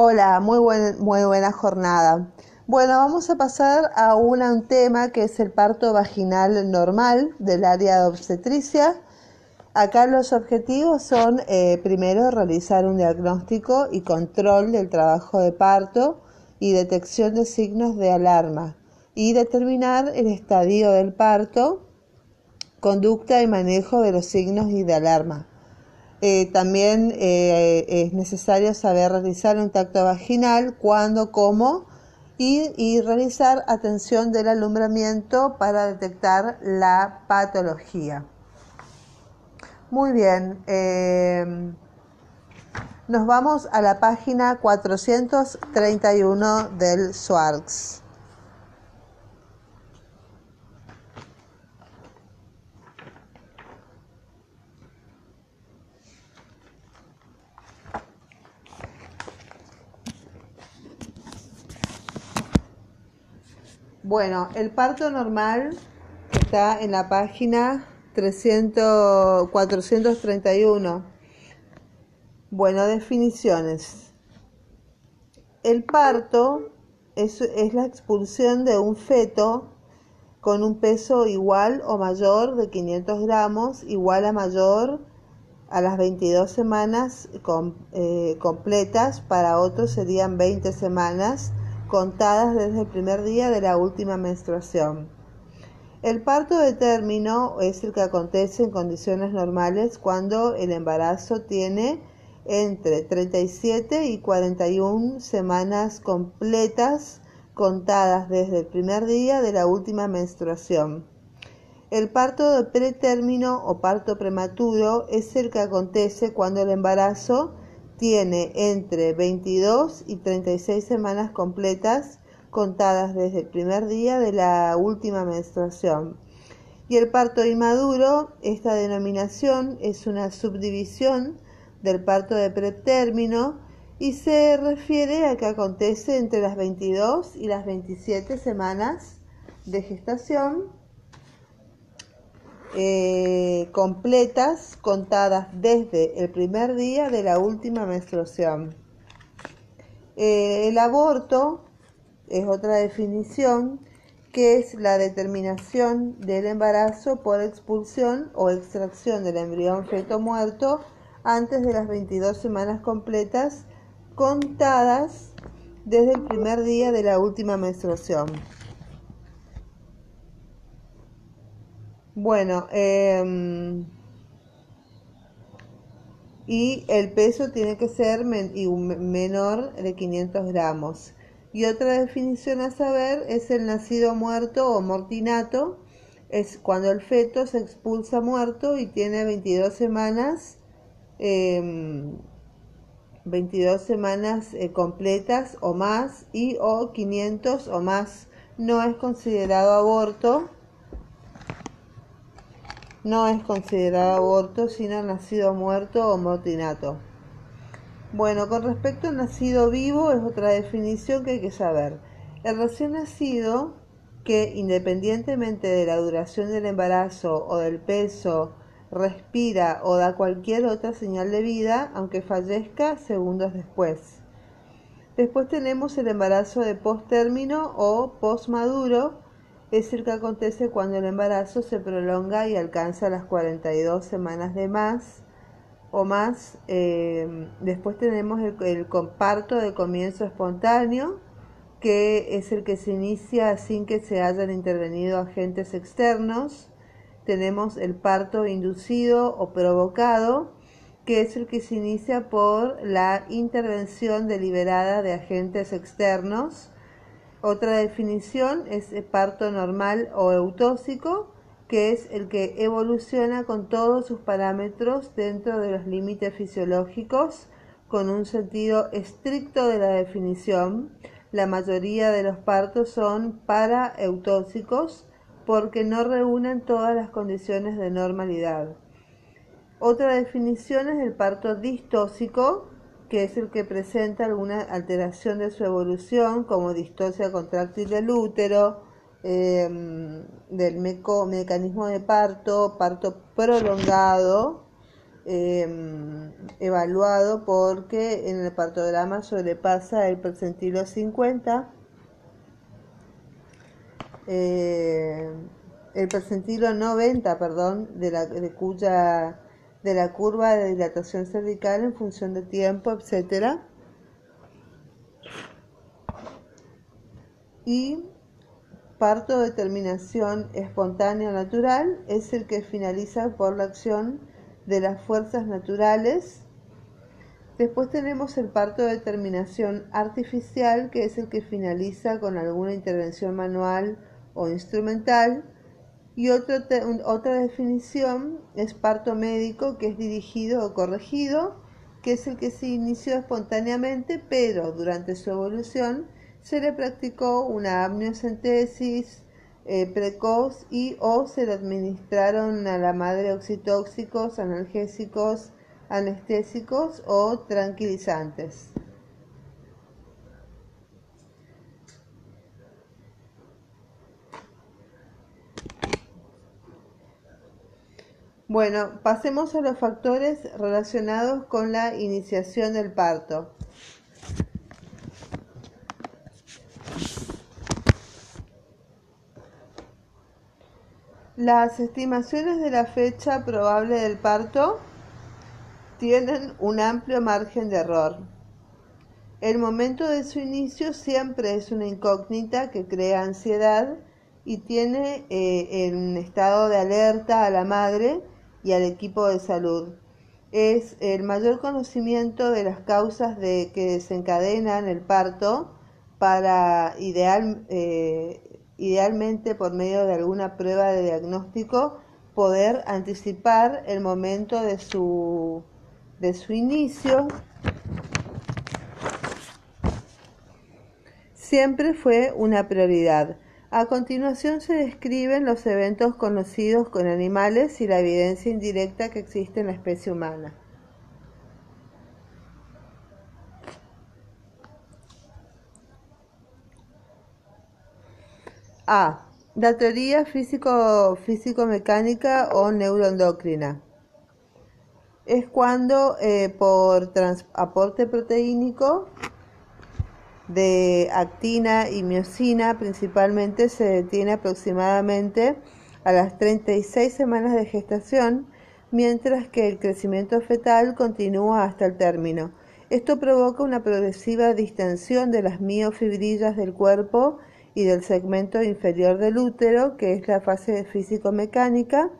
Hola, muy, muy buena jornada. Bueno, vamos a pasar a un tema que es el parto vaginal normal del área de obstetricia. Acá los objetivos son, eh, primero, realizar un diagnóstico y control del trabajo de parto y detección de signos de alarma y determinar el estadio del parto, conducta y manejo de los signos y de alarma. Eh, también eh, es necesario saber realizar un tacto vaginal, cuándo, cómo y, realizar atención del alumbramiento para detectar la patología. Muy bien, eh, nos vamos a la página 431 del SWARCS. Bueno, el parto normal está en la página 300, 431. Bueno, definiciones. El parto es, es la expulsión de un feto con un peso igual o mayor de 500 gramos, igual a mayor a las 22 semanas eh, completas, para otros serían 20 semanas contadas desde el primer día de la última menstruación. El parto de término es el que acontece en condiciones normales cuando el embarazo tiene entre 37 y 41 semanas completas contadas desde el primer día de la última menstruación. El parto de pretérmino o parto prematuro es el que acontece cuando el embarazo tiene entre 22 y 36 semanas completas contadas desde el primer día de la última menstruación. Y el parto inmaduro, esta denominación es una subdivisión del parto de pretérmino y se refiere a que acontece entre las 22 y las 27 semanas de gestación eh, completas contadas desde el primer día de la última menstruación. Eh, el aborto es otra definición que es la determinación del embarazo por expulsión o extracción del embrión feto muerto antes de las 22 semanas completas contadas desde el primer día de la última menstruación. Bueno, em, y el peso tiene que ser menor de 500 gramos. Y otra definición a saber es el nacido muerto o mortinato. Es cuando el feto se expulsa muerto y tiene 22 semanas, 22 em, semanas eh, completas o más y o 500 o más. No es considerado aborto no es considerado aborto sino nacido muerto o mortinato. Bueno, con respecto al nacido vivo es otra definición que hay que saber. El recién nacido que independientemente de la duración del embarazo o del peso, respira o da cualquier otra señal de vida, aunque fallezca segundos después. Después tenemos el embarazo de post-término o post-maduro, es el que acontece cuando el embarazo se prolonga y alcanza las 42 semanas de más o más. Eh, después tenemos el, el, comparto de comienzo espontáneo, que es el que se inicia sin que se hayan intervenido agentes externos. Tenemos el parto inducido o provocado, que es el que se inicia por la intervención deliberada de agentes externos otra definición es el parto normal o eutóxico, que es el que evoluciona con todos sus parámetros dentro de los límites fisiológicos, con un sentido estricto de la definición. La mayoría de los partos son paraeutóxicos porque no reúnen todas las condiciones de normalidad. Otra definición es el parto distóxico, que es el que presenta alguna alteración de su evolución, como distosia contráctil del útero, em, del mecanismo de parto, parto prolongado, em, evaluado porque en el partograma sobrepasa el percentilo 50. Eh, el percentilo 90, perdón, de la, de cuya, de la curva de dilatación cervical en función de tiempo, etcétera. Y parto de terminación espontánea natural es el que finaliza por la acción de las fuerzas naturales. Después tenemos el parto de terminación artificial, que es el que finaliza con alguna intervención manual o instrumental. Y otra, definición es parto médico, que es dirigido o corregido, que es el que se inició espontáneamente, pero durante su evolución se le practicó una amniocentesis eh, precoz y o se le administraron a la madre oxitóxicos, analgésicos, anestésicos o tranquilizantes. Bueno, pasemos a los factores relacionados con la iniciación del parto. Las estimaciones de la fecha probable del parto tienen un amplio margen de error. El momento de su inicio siempre es una incógnita que crea ansiedad y tiene eh, en estado de alerta a la madre y al equipo de salud. Es el mayor conocimiento de las causas de que desencadenan el parto para ideal, eh, idealmente por medio de alguna prueba de diagnóstico, poder anticipar el momento de su, de su inicio. Siempre fue una prioridad. A continuación se describen los eventos conocidos con animales y la evidencia indirecta que existe en la especie humana. A. La teoría físico-mecánica o neuroendocrina. Es cuando eh, por aporte proteínico de actina y miocina principalmente se detiene aproximadamente a las 36 semanas de gestación, mientras que el crecimiento fetal continúa hasta el término. Esto provoca una progresiva distensión de las miofibrillas del cuerpo y del segmento inferior del útero, que es la fase físico-mecánica.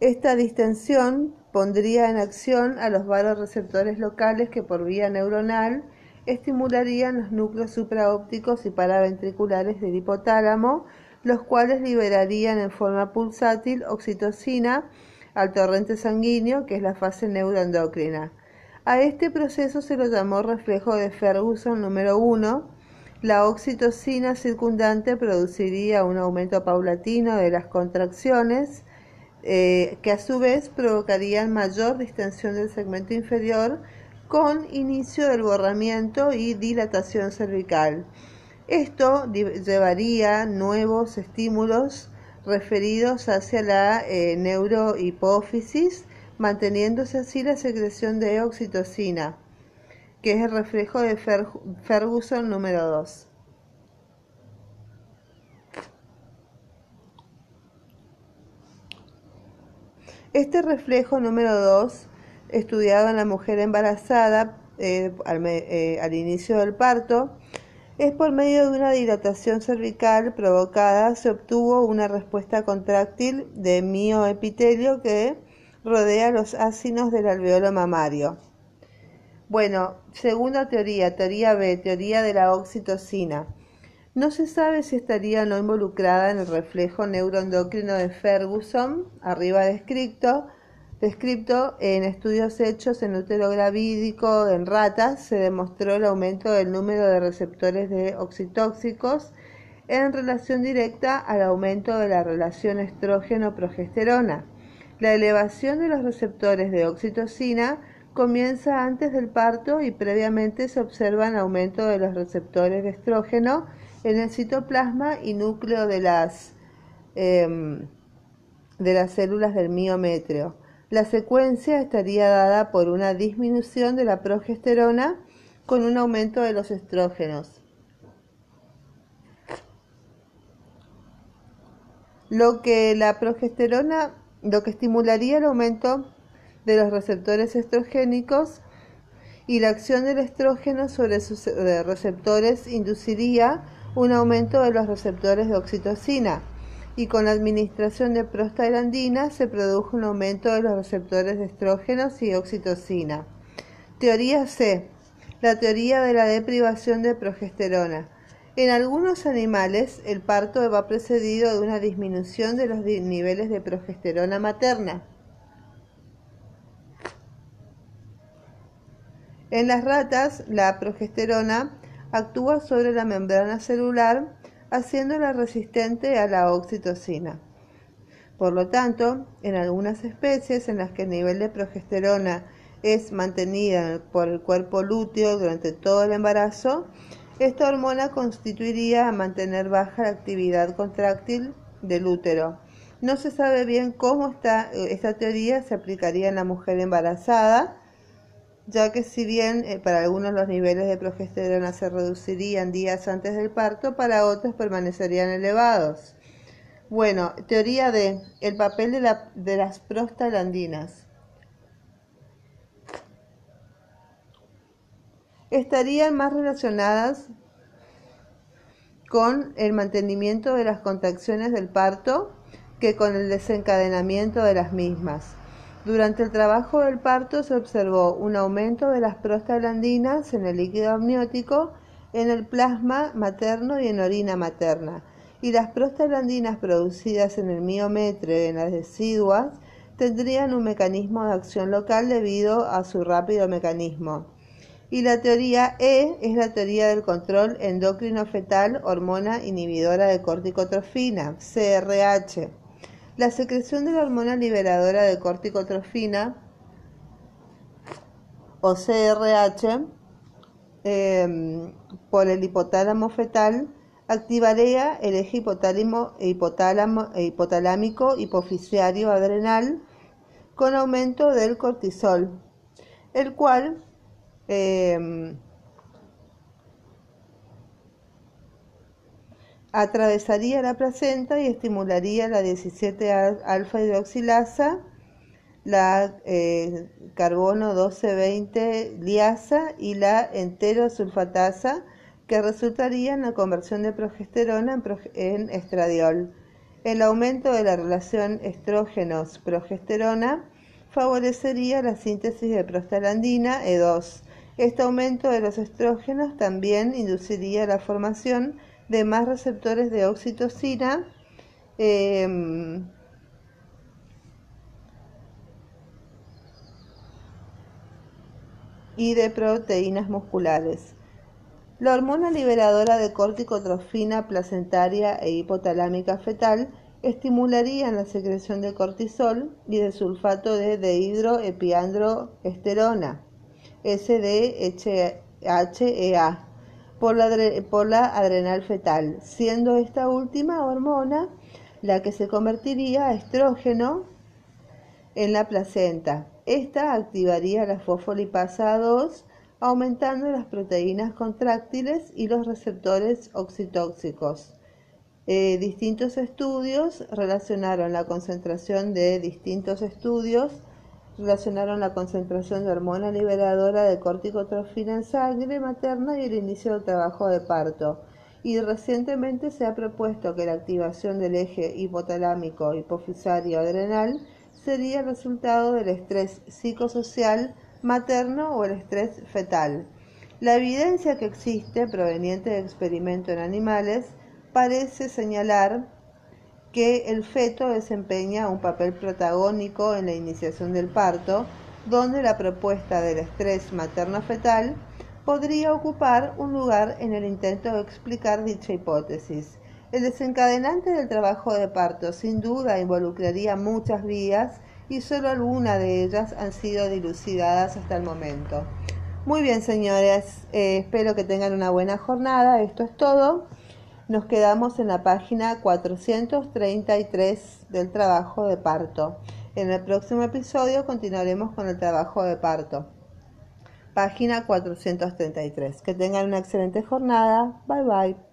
Esta distensión pondría en acción a los receptores locales que por vía neuronal estimularían los núcleos supraópticos y paraventriculares del hipotálamo, los cuales liberarían en forma pulsátil oxitocina al torrente sanguíneo, que es la fase neuroendocrina. A este proceso se lo llamó reflejo de Ferguson número 1, la oxitocina circundante produciría un aumento paulatino de las contracciones eh, que a su vez provocarían mayor distensión del segmento inferior con inicio del borramiento y dilatación cervical. Esto llevaría nuevos estímulos referidos hacia la eh, neurohipófisis, manteniéndose así la secreción de oxitocina que es el reflejo de Ferguson número 2. Este reflejo número 2, estudiado en la mujer embarazada eh, eh, al, inicio del parto, es por medio de una dilatación cervical provocada, se obtuvo una respuesta contráctil de mioepitelio que rodea los ácidos del alveolo mamario. Bueno, segunda teoría, teoría B, teoría de la oxitocina. No se sabe si estaría o no involucrada en el reflejo neuroendocrino de Ferguson, arriba descrito, descrito en estudios hechos en útero gravídico en ratas, se demostró el aumento del número de receptores de oxitóxicos en relación directa al aumento de la relación estrógeno-progesterona. La elevación de los receptores de oxitocina comienza antes del parto y previamente se observan aumento de los receptores de estrógeno en el citoplasma y núcleo de las, em, de las células del miometrio. La secuencia estaría dada por una disminución de la progesterona con un aumento de los estrógenos. Lo que la progesterona, lo que estimularía el aumento de los receptores estrogénicos y la acción del estrógeno sobre sus eh, receptores induciría un aumento de los receptores de oxitocina y con la administración de prostaglandina se produjo un aumento de los receptores de estrógenos y oxitocina. Teoría C. La teoría de la deprivación de progesterona. En algunos animales el parto va precedido de una disminución de los niveles de progesterona materna. En las ratas, la progesterona actúa sobre la membrana celular, haciéndola resistente a la oxitocina. Por lo tanto, en algunas especies en las que el nivel de progesterona es mantenida por el cuerpo lúteo durante todo el embarazo, esta hormona constituiría a mantener baja la actividad contráctil del útero. No se sabe bien cómo esta teoría se aplicaría en la mujer embarazada, ya que si bien eh, para algunos los niveles de progesterona se reducirían días antes del parto, para otros permanecerían elevados. Bueno, teoría de el papel de, de las prostaglandinas. Estarían más relacionadas con el mantenimiento de las contracciones del parto que con el desencadenamiento de las mismas. Durante el trabajo del parto se observó un aumento de las prostaglandinas en el líquido amniótico, en el plasma materno y en orina materna, y las prostaglandinas producidas en el miometro y en las deciduas tendrían un mecanismo de acción local debido a su rápido mecanismo. Y la teoría E es la teoría del control endocrino fetal hormona inhibidora de corticotrofina, CRH. La secreción de la hormona liberadora de corticotrofina o CRH em, por el hipotálamo fetal activaría el eje hipotalámico hipoficiario adrenal con aumento del cortisol, el cual em, atravesaría la placenta y estimularía la 17 alfa hidroxilasa, la eh, carbono 12-20 liasa y la enterosulfatasa, que resultaría en la conversión de progesterona en, estradiol. El aumento de la relación estrógenos-progesterona favorecería la síntesis de prostaglandina E2. Este aumento de los estrógenos también induciría la formación de más receptores de oxitocina em, y de proteínas musculares. La hormona liberadora de corticotrofina placentaria e hipotalámica fetal estimularía la secreción de cortisol y de sulfato de dehidroepiandroesterona, SDHEA, por la, adrenal fetal, siendo esta última hormona la que se convertiría a estrógeno en la placenta. Esta activaría la fosfolipasa 2, aumentando las proteínas contráctiles y los receptores oxitóxicos. Eh, distintos estudios relacionaron la concentración de distintos estudios relacionaron la concentración de hormona liberadora de corticotrofina en sangre materna y el inicio del trabajo de parto. Y recientemente se ha propuesto que la activación del eje hipotalámico hipofisario adrenal sería el resultado del estrés psicosocial materno o el estrés fetal. La evidencia que existe proveniente de experimentos en animales parece señalar que el feto desempeña un papel protagónico en la iniciación del parto, donde la propuesta del estrés materno-fetal podría ocupar un lugar en el intento de explicar dicha hipótesis. El desencadenante del trabajo de parto sin duda involucraría muchas vías y solo algunas de ellas han sido dilucidadas hasta el momento. Muy bien, señores, eh, espero que tengan una buena jornada. Esto es todo. Nos quedamos en la página 433 del trabajo de parto. En el próximo episodio continuaremos con el trabajo de parto. Página 433. Que tengan una excelente jornada. Bye bye.